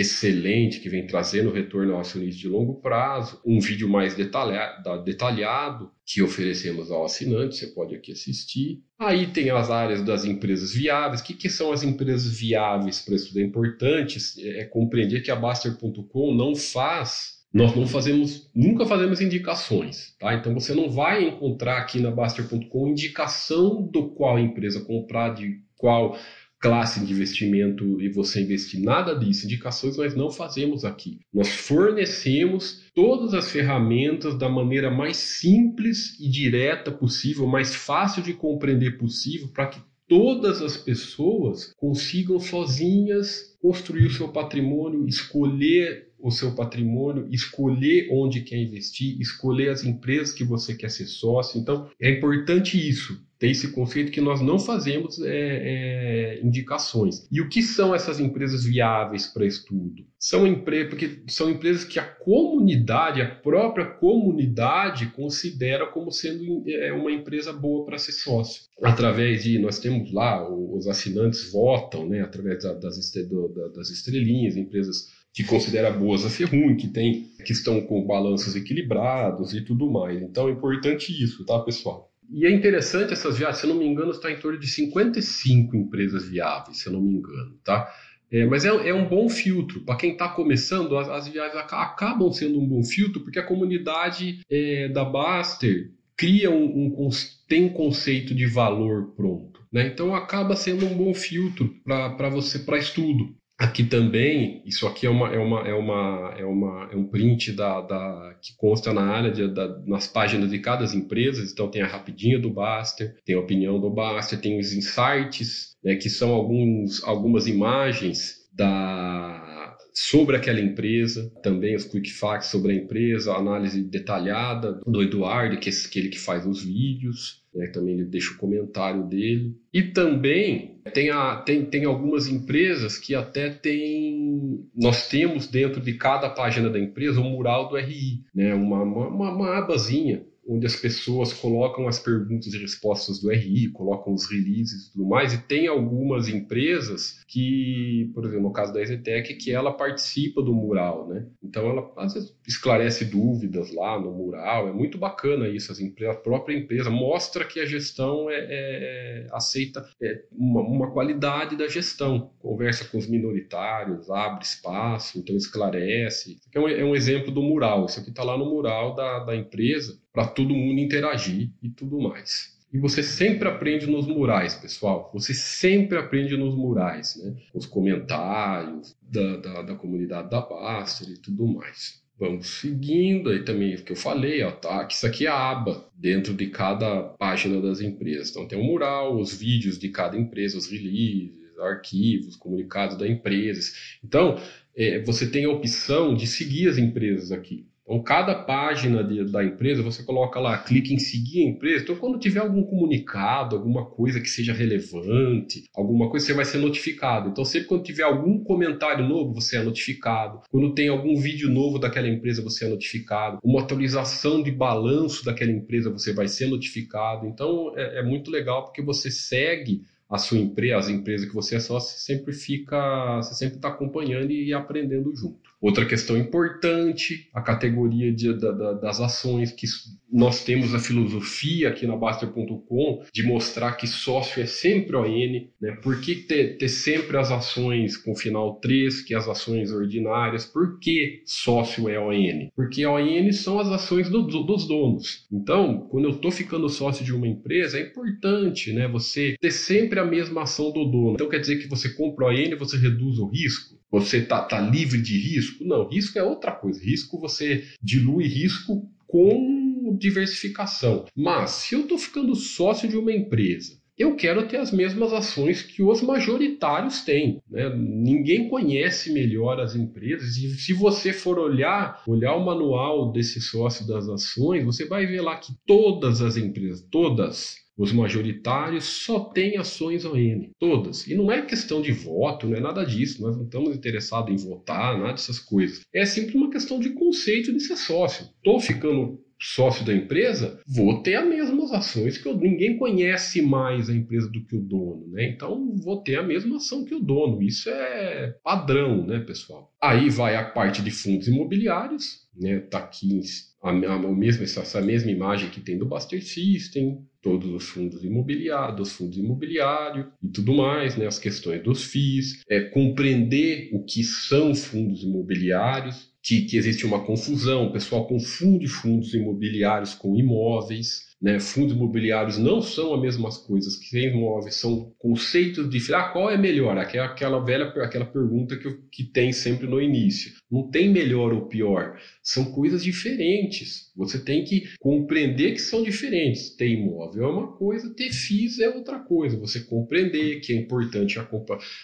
S1: excelente que vem trazendo retorno ao acionista de longo prazo, um vídeo mais detalhado, que oferecemos ao assinante, você pode aqui assistir. Aí tem as áreas das empresas viáveis. O que, que são as empresas viáveis para isso? É importante é compreender que a Baster.com não faz nós não fazemos, nunca fazemos indicações, tá? Então você não vai encontrar aqui na Baster.com indicação do qual empresa comprar, de qual classe de investimento e você investir. Nada disso, indicações nós não fazemos aqui. Nós fornecemos todas as ferramentas da maneira mais simples e direta possível, mais fácil de compreender possível, para que todas as pessoas consigam sozinhas construir o seu patrimônio, escolher o seu patrimônio, escolher onde quer investir, escolher as empresas que você quer ser sócio. Então, é importante isso tem esse conceito que nós não fazemos é, é, indicações. E o que são essas empresas viáveis para estudo? São, empre porque são empresas que a comunidade, a própria comunidade, considera como sendo é, uma empresa boa para ser sócio. Através de, nós temos lá, os assinantes votam, né, através das, das estrelinhas, empresas que considera boas a ser ruim, que tem que estão com balanços equilibrados e tudo mais. Então é importante isso, tá, pessoal? E é interessante essas viagens, se eu não me engano, está em torno de 55 empresas viáveis, se eu não me engano, tá? É, mas é, é, um bom filtro. Para quem está começando, as, as, viagens acabam sendo um bom filtro, porque a comunidade é, da Baster cria um, um, tem conceito de valor pronto. Né? Então acaba sendo um bom filtro para você para estudo. Aqui também, isso aqui é uma é uma é uma é, uma, é um print da, da que consta na área de, da, nas páginas de cada empresa. Então tem a rapidinha do Baster, tem a opinião do Baster, tem os insights, né, que são alguns algumas imagens da sobre aquela empresa, também os quick facts sobre a empresa, a análise detalhada do Eduardo, que é aquele que faz os vídeos, né, também ele deixa o comentário dele. E também tem, a, tem, tem algumas empresas que até tem. Nós temos dentro de cada página da empresa um mural do RI, né, uma, uma, uma abazinha onde as pessoas colocam as perguntas e respostas do RI, colocam os releases e tudo mais, e tem algumas empresas que, por exemplo, no caso da Ezetec, que ela participa do mural, né? Então ela às vezes esclarece dúvidas lá no mural, é muito bacana isso, as empresas, a própria empresa mostra que a gestão é, é aceita é, uma, uma qualidade da gestão, conversa com os minoritários, abre espaço, então esclarece. Aqui é um, é um exemplo do mural, isso aqui está lá no mural da, da empresa, para todo mundo interagir e tudo mais. E você sempre aprende nos murais, pessoal. Você sempre aprende nos murais, né? Os comentários da, da, da comunidade da Baster e tudo mais. Vamos seguindo, aí também o que eu falei, ó, tá? Isso aqui é a aba dentro de cada página das empresas. Então tem o mural, os vídeos de cada empresa, os releases, arquivos, comunicados da empresa. Então, é, você tem a opção de seguir as empresas aqui. Então, cada página de, da empresa, você coloca lá, clique em seguir a empresa. Então, quando tiver algum comunicado, alguma coisa que seja relevante, alguma coisa, você vai ser notificado. Então, sempre quando tiver algum comentário novo, você é notificado. Quando tem algum vídeo novo daquela empresa, você é notificado. Uma atualização de balanço daquela empresa, você vai ser notificado. Então, é, é muito legal porque você segue a sua empresa, as empresas que você é sócio, sempre fica, você sempre está acompanhando e aprendendo junto. Outra questão importante, a categoria de, da, da, das ações, que nós temos a filosofia aqui na Baster.com de mostrar que sócio é sempre ON, né? Por que ter, ter sempre as ações com final 3, que as ações ordinárias? Por que sócio é ON? Porque ON são as ações do, do, dos donos. Então, quando eu estou ficando sócio de uma empresa, é importante né, você ter sempre a mesma ação do dono. Então, quer dizer que você compra ON você reduz o risco? Você está tá livre de risco? Não, risco é outra coisa. Risco você dilui risco com diversificação. Mas se eu estou ficando sócio de uma empresa, eu quero ter as mesmas ações que os majoritários têm. Né? Ninguém conhece melhor as empresas. E se você for olhar, olhar o manual desse sócio das ações, você vai ver lá que todas as empresas, todas, os majoritários só têm ações ON, todas. E não é questão de voto, não é nada disso. Nós não estamos interessados em votar, nada dessas coisas. É sempre uma questão de conceito de ser sócio. Estou ficando sócio da empresa, vou ter as mesmas ações que eu, ninguém conhece mais a empresa do que o dono, né? Então vou ter a mesma ação que o dono. Isso é padrão, né, pessoal? Aí vai a parte de fundos imobiliários, né? Tá aqui a, a, mesma, essa mesma imagem que tem do Buster System, todos os fundos imobiliários, fundos imobiliários e tudo mais, né? As questões dos FIIs, é compreender o que são fundos imobiliários, que, que existe uma confusão, o pessoal confunde fundos imobiliários com imóveis, né? Fundos imobiliários não são as mesmas coisas que imóveis, são conceitos diferentes. Ah, qual é melhor? Aquela, aquela velha aquela pergunta que, que tem sempre no início. Não tem melhor ou pior, são coisas diferentes. Você tem que compreender que são diferentes. Ter imóvel é uma coisa, ter FIIs é outra coisa. Você compreender que é importante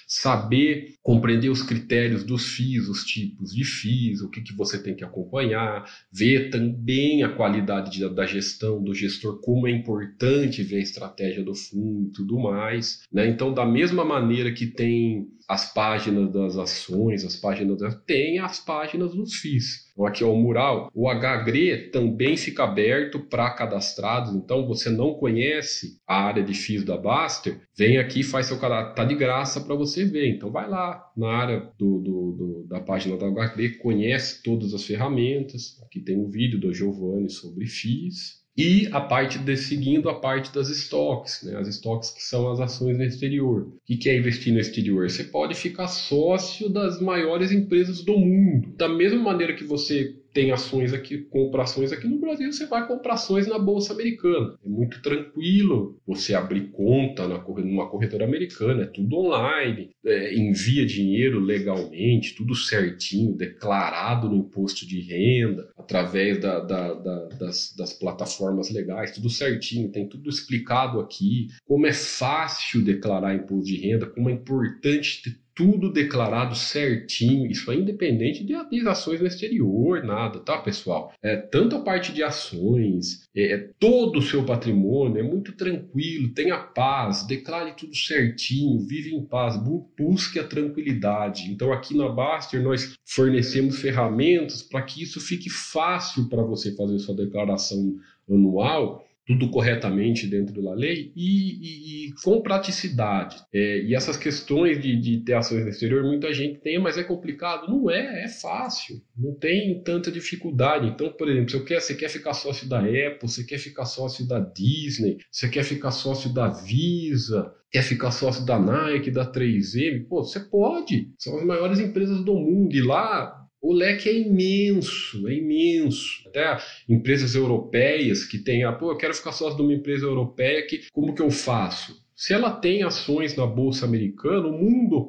S1: saber, compreender os critérios dos FIIs, os tipos de FIIs, o que, que você tem que acompanhar, ver também a qualidade de, da gestão do gestor, como é importante ver a estratégia do fundo e tudo mais. Né? Então, da mesma maneira que tem as páginas das ações, as páginas das... tem as páginas dos FIIs. Então, aqui é o mural. O HGRE também fica aberto para cadastrados. Então, você não conhece a área de FIIs da Baster, vem aqui faz seu cadastro. Está de graça para você ver. Então, vai lá na área do, do, do, da página da HGRE, conhece todas as ferramentas. Aqui tem um vídeo do Giovanni sobre FIIs e a parte de seguindo a parte das estoques, né? as estoques que são as ações no exterior. O que é investir no exterior? Você pode ficar sócio das maiores empresas do mundo. Da mesma maneira que você tem ações aqui, compra ações aqui no Brasil, você vai comprar ações na Bolsa Americana. É muito tranquilo você abrir conta na, numa corretora americana, é tudo online, é, envia dinheiro legalmente, tudo certinho, declarado no imposto de renda, através da, da, da, das, das plataformas legais, tudo certinho, tem tudo explicado aqui, como é fácil declarar imposto de renda, como é importante ter tudo declarado certinho, isso é independente de ações no exterior, nada, tá, pessoal? É, tanto a parte de ações, é, é, todo o seu patrimônio é muito tranquilo, tenha paz, declare tudo certinho, vive em paz, busque a tranquilidade. Então, aqui na Baster, nós fornecemos ferramentas para que isso fique fácil para você fazer sua declaração anual, tudo corretamente dentro da lei e, e, e com praticidade. É, e essas questões de, de, ter ações no exterior, muita gente tem, mas é complicado. Não é, é fácil. Não tem tanta dificuldade. Então, por exemplo, você quer, você quer ficar sócio da Apple, você quer ficar sócio da Disney, você quer ficar sócio da Visa, quer ficar sócio da Nike, da 3M, pô, você pode. São as maiores empresas do mundo. E lá o leque é imenso, é imenso. Até empresas europeias que têm, ah, pô, eu quero ficar sócio de uma empresa europeia, que, como que eu faço? Se ela tem ações na Bolsa Americana, o mundo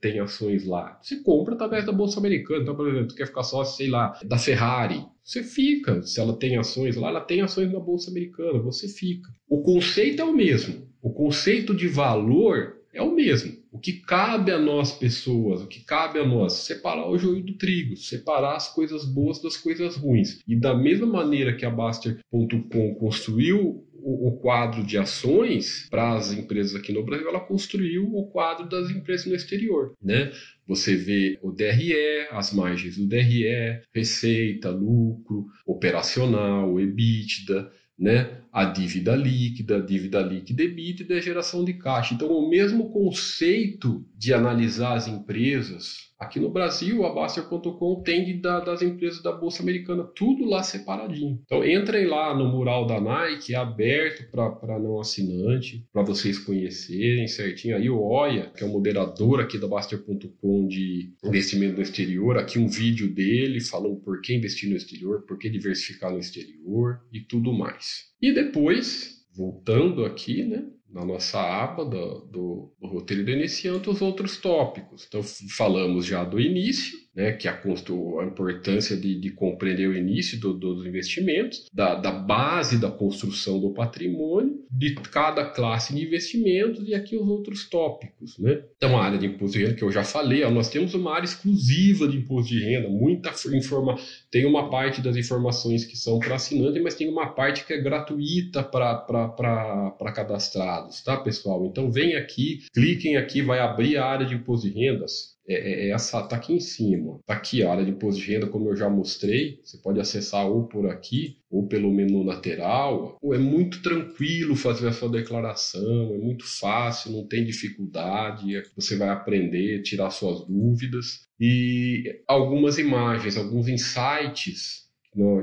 S1: tem ações lá. Você compra através da Bolsa Americana. Então, por exemplo, quer ficar sócio, sei lá, da Ferrari. Você fica. Se ela tem ações lá, ela tem ações na Bolsa Americana. Você fica. O conceito é o mesmo. O conceito de valor é o mesmo. O que cabe a nós, pessoas, o que cabe a nós, separar o joio do trigo, separar as coisas boas das coisas ruins. E da mesma maneira que a Baster.com construiu o, quadro de ações para as empresas aqui no Brasil, ela construiu o quadro das empresas no exterior, né? Você vê o DRE, as margens do DRE, receita, lucro, operacional, EBITDA, né? A dívida líquida, a dívida líquida EBITDA e a geração de caixa. Então, o mesmo conceito de analisar as empresas, aqui no Brasil, a Baster.com tem de, da, das empresas da Bolsa Americana, tudo lá separadinho. Então, entrem lá no mural da Nike, é aberto para não assinante, para vocês conhecerem certinho. Aí o Oia, que é o moderador aqui da Baster.com de investimento no exterior, aqui um vídeo dele falando por que investir no exterior, por que diversificar no exterior e tudo mais. E depois, voltando aqui, né, na nossa aba do, do, do roteiro do iniciante, os outros tópicos. Então, falamos já do início, né, que a, a importância de, de, compreender o início do, dos investimentos, da, da, base da construção do patrimônio, de cada classe de investimentos e aqui os outros tópicos. Né? Então, a área de imposto de renda, que eu já falei, ó, nós temos uma área exclusiva de imposto de renda, muita informação. Tem uma parte das informações que são para assinante, mas tem uma parte que é gratuita para cadastrados, tá, pessoal? Então, vem aqui, cliquem aqui, vai abrir a área de imposto de rendas é, é, é essa tá aqui em cima. Tá aqui a área de imposto de renda, como eu já mostrei. Você pode acessar ou por aqui ou pelo menu lateral. É muito tranquilo fazer a sua declaração, é muito fácil, não tem dificuldade. É você vai aprender, tirar suas dúvidas e algumas imagens, alguns insights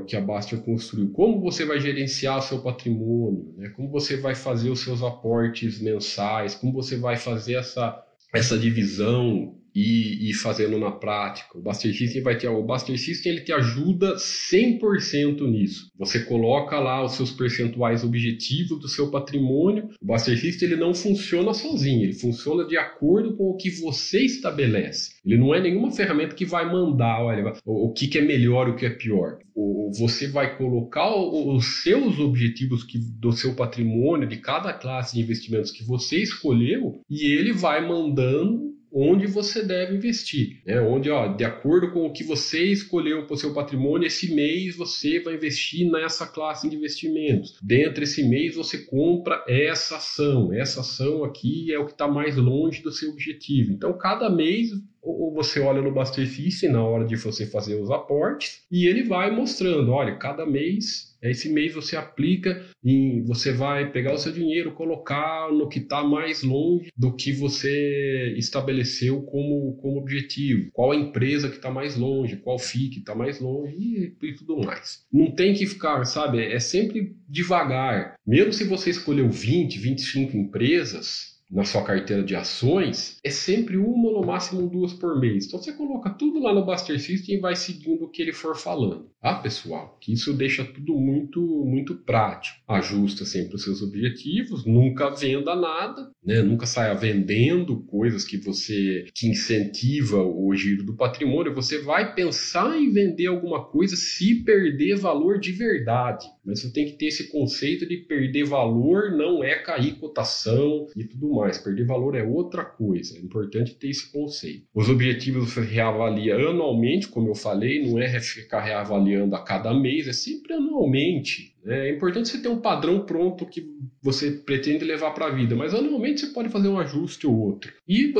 S1: que a Baster construiu. Como você vai gerenciar seu patrimônio, né? como você vai fazer os seus aportes mensais, como você vai fazer essa, essa divisão e, e, fazendo na prática. O Buster System vai ter o Buster System ele te ajuda 100% nisso. Você coloca lá os seus percentuais objetivos do seu patrimônio. O Buster System ele não funciona sozinho, ele funciona de acordo com o que você estabelece. Ele não é nenhuma ferramenta que vai mandar, olha, o, o que, que é melhor, o que é pior. O, você vai colocar os seus objetivos que, do seu patrimônio, de cada classe de investimentos que você escolheu, e ele vai mandando onde você deve investir, né? onde, ó, de acordo com o que você escolheu para o seu patrimônio, esse mês você vai investir nessa classe de investimentos. Dentro desse mês você compra essa ação, essa ação aqui é o que está mais longe do seu objetivo. Então, cada mês ou você olha no System na hora de você fazer os aportes e ele vai mostrando, olha, cada mês esse mês você aplica e você vai pegar o seu dinheiro, colocar no que está mais longe do que você estabeleceu como, como objetivo. Qual a empresa que está mais longe, qual FII que está mais longe e, e, tudo mais. Não tem que ficar, sabe? É sempre devagar. Mesmo se você escolheu 20, 25 empresas, na sua carteira de ações, é sempre uma ou no máximo duas por mês. Então você coloca tudo lá no Buster System e vai seguindo o que ele for falando. Ah, pessoal, que isso deixa tudo muito muito prático. Ajusta sempre os seus objetivos, nunca venda nada, né? Nunca saia vendendo coisas que você que incentiva o giro do patrimônio. Você vai pensar em vender alguma coisa se perder valor de verdade. Mas você tem que ter esse conceito de perder valor não é cair cotação e tudo mais. Perder valor é outra coisa. É importante ter esse conceito. Os objetivos você reavalia anualmente, como eu falei, não é ficar reavaliando a cada mês, é sempre anualmente. É importante você ter um padrão pronto que você pretende levar para a vida, mas anualmente você pode fazer um ajuste ou outro. E,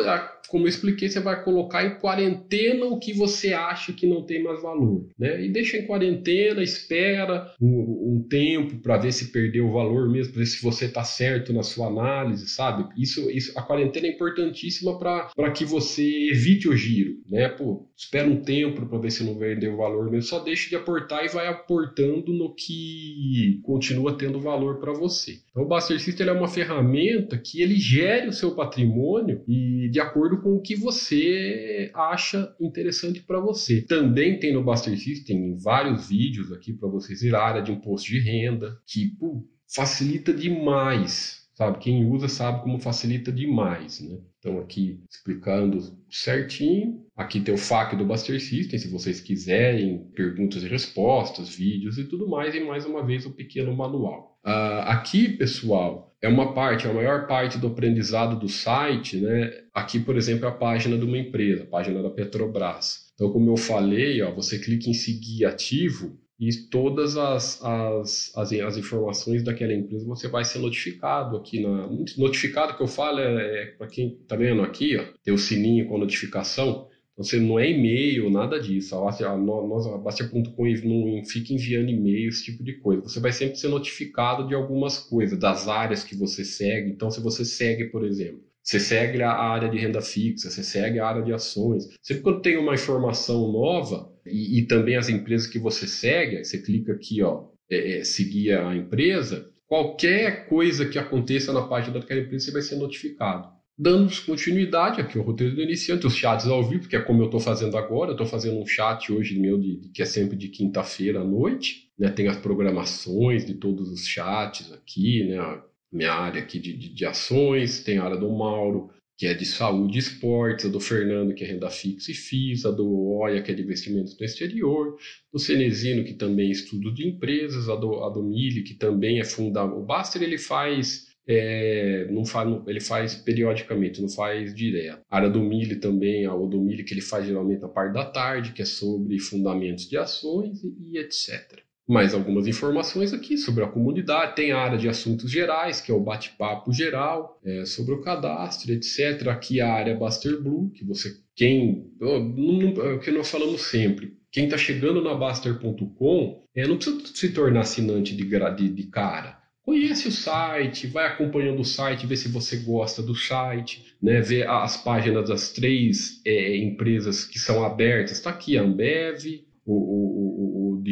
S1: como eu expliquei, você vai colocar em quarentena o que você acha que não tem mais valor. Né? E deixa em quarentena, espera um, um tempo para ver se perdeu o valor mesmo, ver se você está certo na sua análise, sabe? Isso, isso, a quarentena é importantíssima para que você evite o giro. Né? Pô, espera um tempo para ver se não perdeu o valor mesmo, só deixa de aportar e vai aportando no que continua tendo valor para você. Então, o Buster System é uma ferramenta que ele gere o seu patrimônio e de acordo com o que você acha interessante para você. Também tem no Buster System vários vídeos aqui para vocês ver a área de imposto de renda, que pô, facilita demais sabe? Quem usa sabe como facilita demais, né? Então aqui explicando certinho. Aqui tem o FAQ do Buster System, se vocês quiserem perguntas e respostas, vídeos e tudo mais. E mais uma vez o pequeno manual. Uh, aqui, pessoal, é uma parte, a maior parte do aprendizado do site, né? Aqui, por exemplo, é a página de uma empresa, a página da Petrobras. Então, como eu falei, ó, você clica em seguir ativo, e todas as, as, as, as, informações daquela empresa você vai ser notificado aqui na notificado que eu falo é, é para quem está vendo aqui ó, tem o sininho com a notificação então, você não é e-mail nada disso a, a, nós a Baster.com não fica enviando e-mail esse tipo de coisa você vai sempre ser notificado de algumas coisas das áreas que você segue então se você segue por exemplo você segue a área de renda fixa, você segue a área de ações. Sempre quando tem uma informação nova, e, e também as empresas que você segue, você clica aqui, ó, é, é, seguir a empresa, qualquer coisa que aconteça na página daquela empresa, você vai ser notificado. Dando continuidade aqui, o roteiro do iniciante, os chats ao vivo, que é como eu estou fazendo agora, estou fazendo um chat hoje meu, de que é sempre de quinta-feira à noite, né? tem as programações de todos os chats aqui, né? minha área aqui de, de, de, ações, tem a área do Mauro, que é de saúde e esportes, a do Fernando, que é renda fixa e FIIs, a do Oia, que é de investimentos no exterior, do Cenezino, que também é estudo de empresas, a do, a do Mili, que também é fundamental. O Baster, ele faz... É, não faz, ele faz periodicamente, não faz direto. A área do Mili também, a do Mili que ele faz geralmente na parte da tarde, que é sobre fundamentos de ações e, e etc mais algumas informações aqui sobre a comunidade. Tem a área de assuntos gerais, que é o bate-papo geral, é, sobre o cadastro, etc. Aqui a área Baster Blue, que você, quem, é o que nós falamos sempre, quem está chegando na Baster.com é, não precisa se tornar assinante de, de, de cara. Conhece o site, vai acompanhando o site, vê se você gosta do site, né? vê as páginas das três é, empresas que são abertas. Está aqui a Ambev, o, o, o, o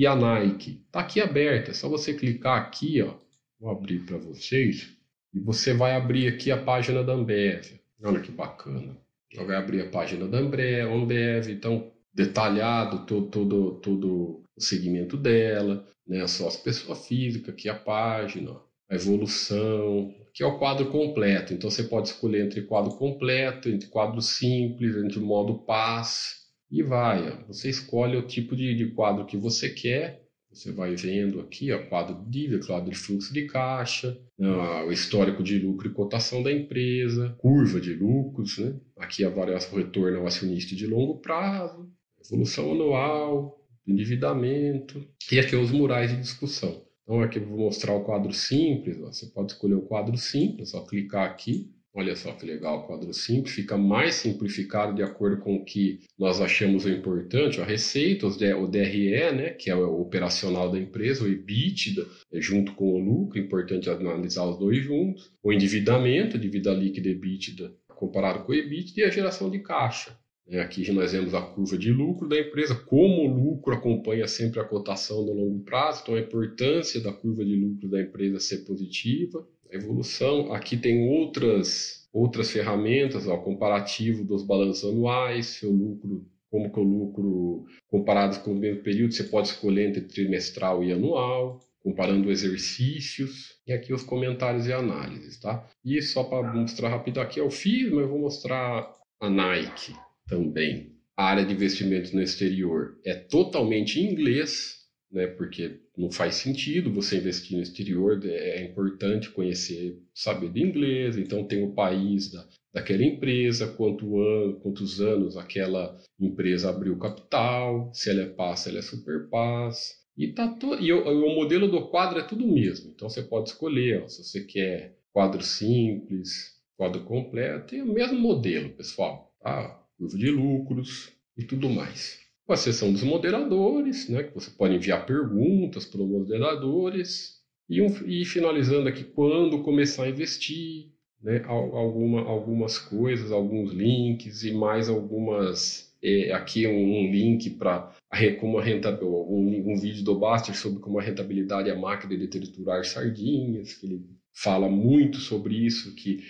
S1: e a Nike. Está aqui aberta, é só você clicar aqui, ó. Vou abrir para vocês. E você vai abrir aqui a página da Ambev. Olha que bacana. Já vai abrir a página da Ambev, então detalhado todo, todo, todo o segmento dela, né? Só as pessoas físicas, aqui a página, a evolução, aqui é o quadro completo. Então você pode escolher entre quadro completo, entre quadro simples, entre modo paz, e vai. Você escolhe o tipo de, de, quadro que você quer. Você vai vendo aqui, ó, quadro de dívida, quadro de fluxo de caixa, né, o histórico de lucro e cotação da empresa, curva de lucros, né? aqui a variação retorno ao acionista de longo prazo, evolução anual, endividamento, e aqui os murais de discussão. Então aqui eu vou mostrar o quadro simples, ó. você pode escolher o quadro simples, só clicar aqui, Olha só que legal o quadro simples, fica mais simplificado de acordo com o que nós achamos importante, a receita, o DRE, né, que é o operacional da empresa, o EBITDA, é junto com o lucro, importante analisar os dois juntos, o endividamento, dívida líquida e EBITDA comparado com o EBITDA e a geração de caixa. É, aqui nós vemos a curva de lucro da empresa, como o lucro acompanha sempre a cotação no longo prazo, então a importância da curva de lucro da empresa ser positiva, a evolução. Aqui tem outras, outras ferramentas, ó, comparativo dos balanços anuais, seu lucro, como que o lucro comparado com o mesmo período, você pode escolher entre trimestral e anual, comparando exercícios, e aqui os comentários e análises, tá? E só para mostrar rápido aqui, eu fiz, mas eu vou mostrar a Nike também. A área de investimentos no exterior é totalmente em inglês, né? Porque não faz sentido você investir no exterior, é importante conhecer, saber de inglês, então tem o país da, daquela empresa, quanto ano, quantos anos aquela empresa abriu capital, se ela é paz, se ela é super paz, E, tá to... e o, o, modelo do quadro é tudo mesmo. Então você pode escolher ó, se você quer quadro simples, quadro completo, tem o mesmo modelo, pessoal. Tá? Curva de lucros e tudo mais. Com a seção dos moderadores, né, que você pode enviar perguntas para os moderadores. E, um, e finalizando aqui, quando começar a investir, né, alguma, algumas coisas, alguns links e mais algumas. É, aqui um, um link para como a rentabilidade, um, um, vídeo do Baster sobre como a rentabilidade é a máquina de triturar sardinhas, que ele fala muito sobre isso, que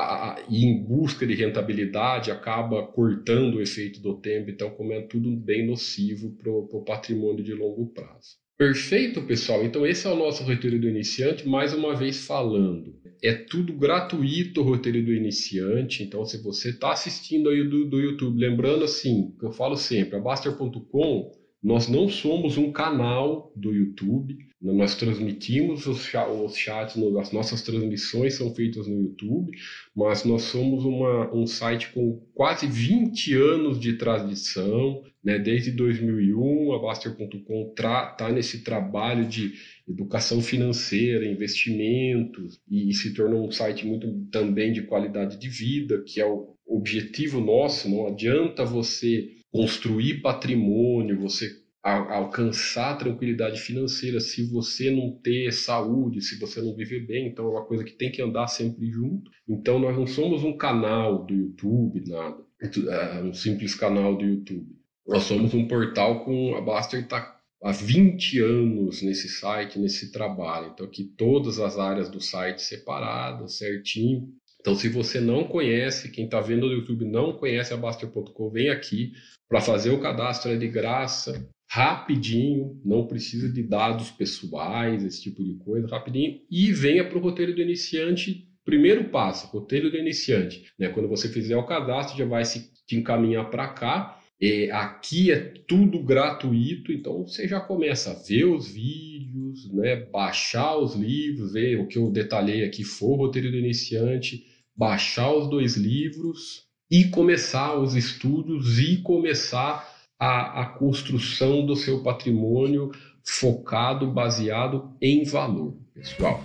S1: a, e em busca de rentabilidade acaba cortando o efeito do tempo, então como é tudo bem nocivo para o patrimônio de longo prazo. Perfeito, pessoal? Então esse é o nosso roteiro do iniciante, mais uma vez falando é tudo gratuito o roteiro do iniciante. Então, se você está assistindo aí do, do YouTube, lembrando assim, que eu falo sempre, a Baster.com, nós não somos um canal do YouTube, nós transmitimos os, chats, as nossas transmissões são feitas no YouTube, mas nós somos uma, um site com quase 20 anos de tradição, né? desde 2001 a Baster.com está nesse trabalho de educação financeira, investimentos, e, e se tornou um site muito também de qualidade de vida, que é o objetivo nosso. Não adianta você construir patrimônio, você alcançar tranquilidade financeira se você não ter saúde, se você não viver bem, então é uma coisa que tem que andar sempre junto. Então nós não somos um canal do YouTube, nada, é um simples canal do YouTube. Nós somos um portal com a Baster está há 20 anos nesse site, nesse trabalho. Então, aqui todas as áreas do site separadas, certinho. Então, se você não conhece, quem está vendo no YouTube não conhece a Baster.com, vem aqui para fazer o cadastro é de graça, rapidinho, não precisa de dados pessoais, esse tipo de coisa, rapidinho, e venha para o roteiro do iniciante. Primeiro passo, roteiro do iniciante. Né? Quando você fizer o cadastro, já vai se te encaminhar para cá é, aqui é tudo gratuito, então você já começa a ver os vídeos, né, baixar os livros, ver o que eu detalhei aqui for o roteiro do iniciante, baixar os dois livros e começar os estudos e começar a, a construção do seu patrimônio focado, baseado em valor, pessoal.